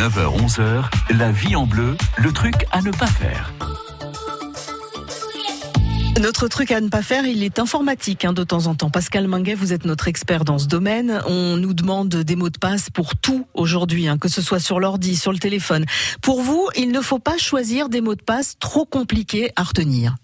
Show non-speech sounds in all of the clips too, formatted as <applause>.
9h-11h, la vie en bleu, le truc à ne pas faire. Notre truc à ne pas faire, il est informatique hein, de temps en temps. Pascal Manguet, vous êtes notre expert dans ce domaine. On nous demande des mots de passe pour tout aujourd'hui, hein, que ce soit sur l'ordi, sur le téléphone. Pour vous, il ne faut pas choisir des mots de passe trop compliqués à retenir.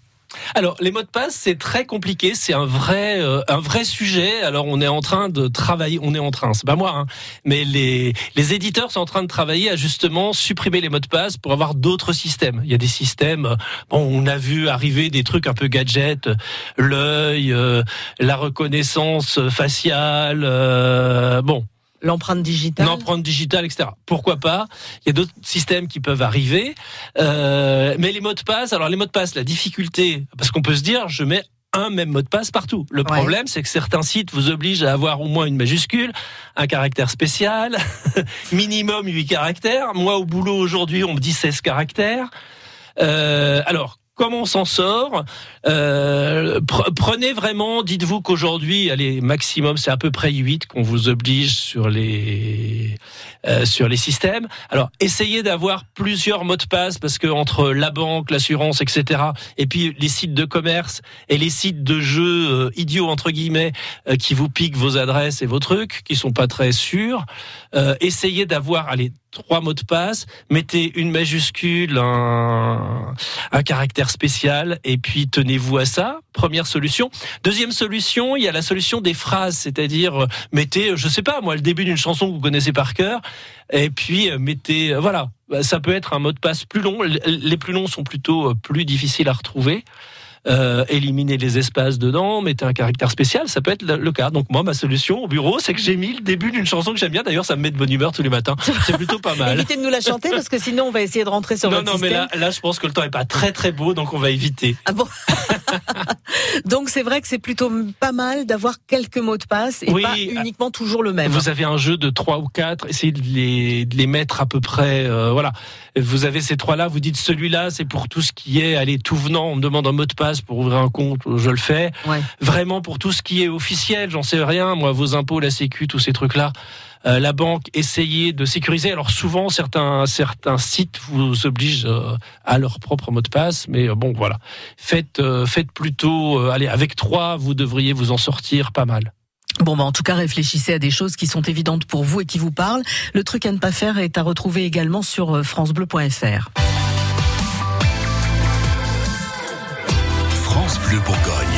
Alors, les mots de passe, c'est très compliqué, c'est un vrai, euh, un vrai sujet. Alors, on est en train de travailler, on est en train, c'est pas moi, hein, mais les, les éditeurs sont en train de travailler à justement supprimer les mots de passe pour avoir d'autres systèmes. Il y a des systèmes, euh, bon, on a vu arriver des trucs un peu gadget, l'œil, euh, la reconnaissance faciale, bon, L'empreinte digitale. L'empreinte digitale, etc. Pourquoi pas? Il y a d'autres systèmes qui peuvent arriver, euh, mais les mots de passe. Alors les mots de passe, la difficulté, parce qu'on peut se dire, je mets un même mot de passe partout. Le problème, c'est que certains sites vous obligent à avoir au moins une majuscule, un caractère spécial, <laughs> minimum 8 caractères. Moi, au boulot aujourd'hui, on me dit 16 caractères. Euh, alors, comment on s'en sort euh, Prenez vraiment, dites-vous qu'aujourd'hui, allez, maximum, c'est à peu près 8 qu'on vous oblige sur les euh, sur les systèmes. Alors, essayez d'avoir plusieurs mots de passe parce que entre la banque, l'assurance, etc. Et puis les sites de commerce et les sites de jeux euh, idiots entre guillemets qui vous piquent vos adresses et vos trucs, qui sont pas très sûrs. essayez d'avoir, allez, trois mots de passe, mettez une majuscule, un, caractère spécial, et puis tenez-vous à ça. Première solution. Deuxième solution, il y a la solution des phrases, c'est-à-dire mettez, je sais pas, moi, le début d'une chanson que vous connaissez par cœur, et puis euh, mettez, euh, voilà, ça peut être un mot de passe plus long. Les plus longs sont plutôt euh, plus difficiles à retrouver. Euh, éliminer les espaces dedans, mettez un caractère spécial, ça peut être le cas. Donc moi, ma solution au bureau, c'est que j'ai mis le début d'une chanson que j'aime bien. D'ailleurs, ça me met de bonne humeur tous les matins. <laughs> C'est plutôt pas mal. Évitez de nous la chanter parce que sinon, on va essayer de rentrer sur non, votre non, mais là, là, je pense que le temps est pas très très beau, donc on va éviter. Ah bon? <laughs> Donc c'est vrai que c'est plutôt pas mal d'avoir quelques mots de passe et pas uniquement toujours le même. Vous avez un jeu de trois ou quatre, essayez de les, de les mettre à peu près, euh, voilà. Vous avez ces trois-là, vous dites celui-là, c'est pour tout ce qui est, allez, tout venant, on me demande un mot de passe pour ouvrir un compte, je le fais. Vraiment pour tout ce qui est officiel, j'en sais rien, moi, vos impôts, la sécu, tous ces trucs-là. Euh, la banque, essayez de sécuriser. Alors souvent, certains certains sites vous obligent euh, à leur propre mot de passe, mais euh, bon, voilà. Faites faites plutôt, allez, avec trois, vous devriez vous en sortir pas mal. Bon, bah en tout cas, réfléchissez à des choses qui sont évidentes pour vous et qui vous parlent. Le truc à ne pas faire est à retrouver également sur francebleu.fr. France Bleu Bourgogne.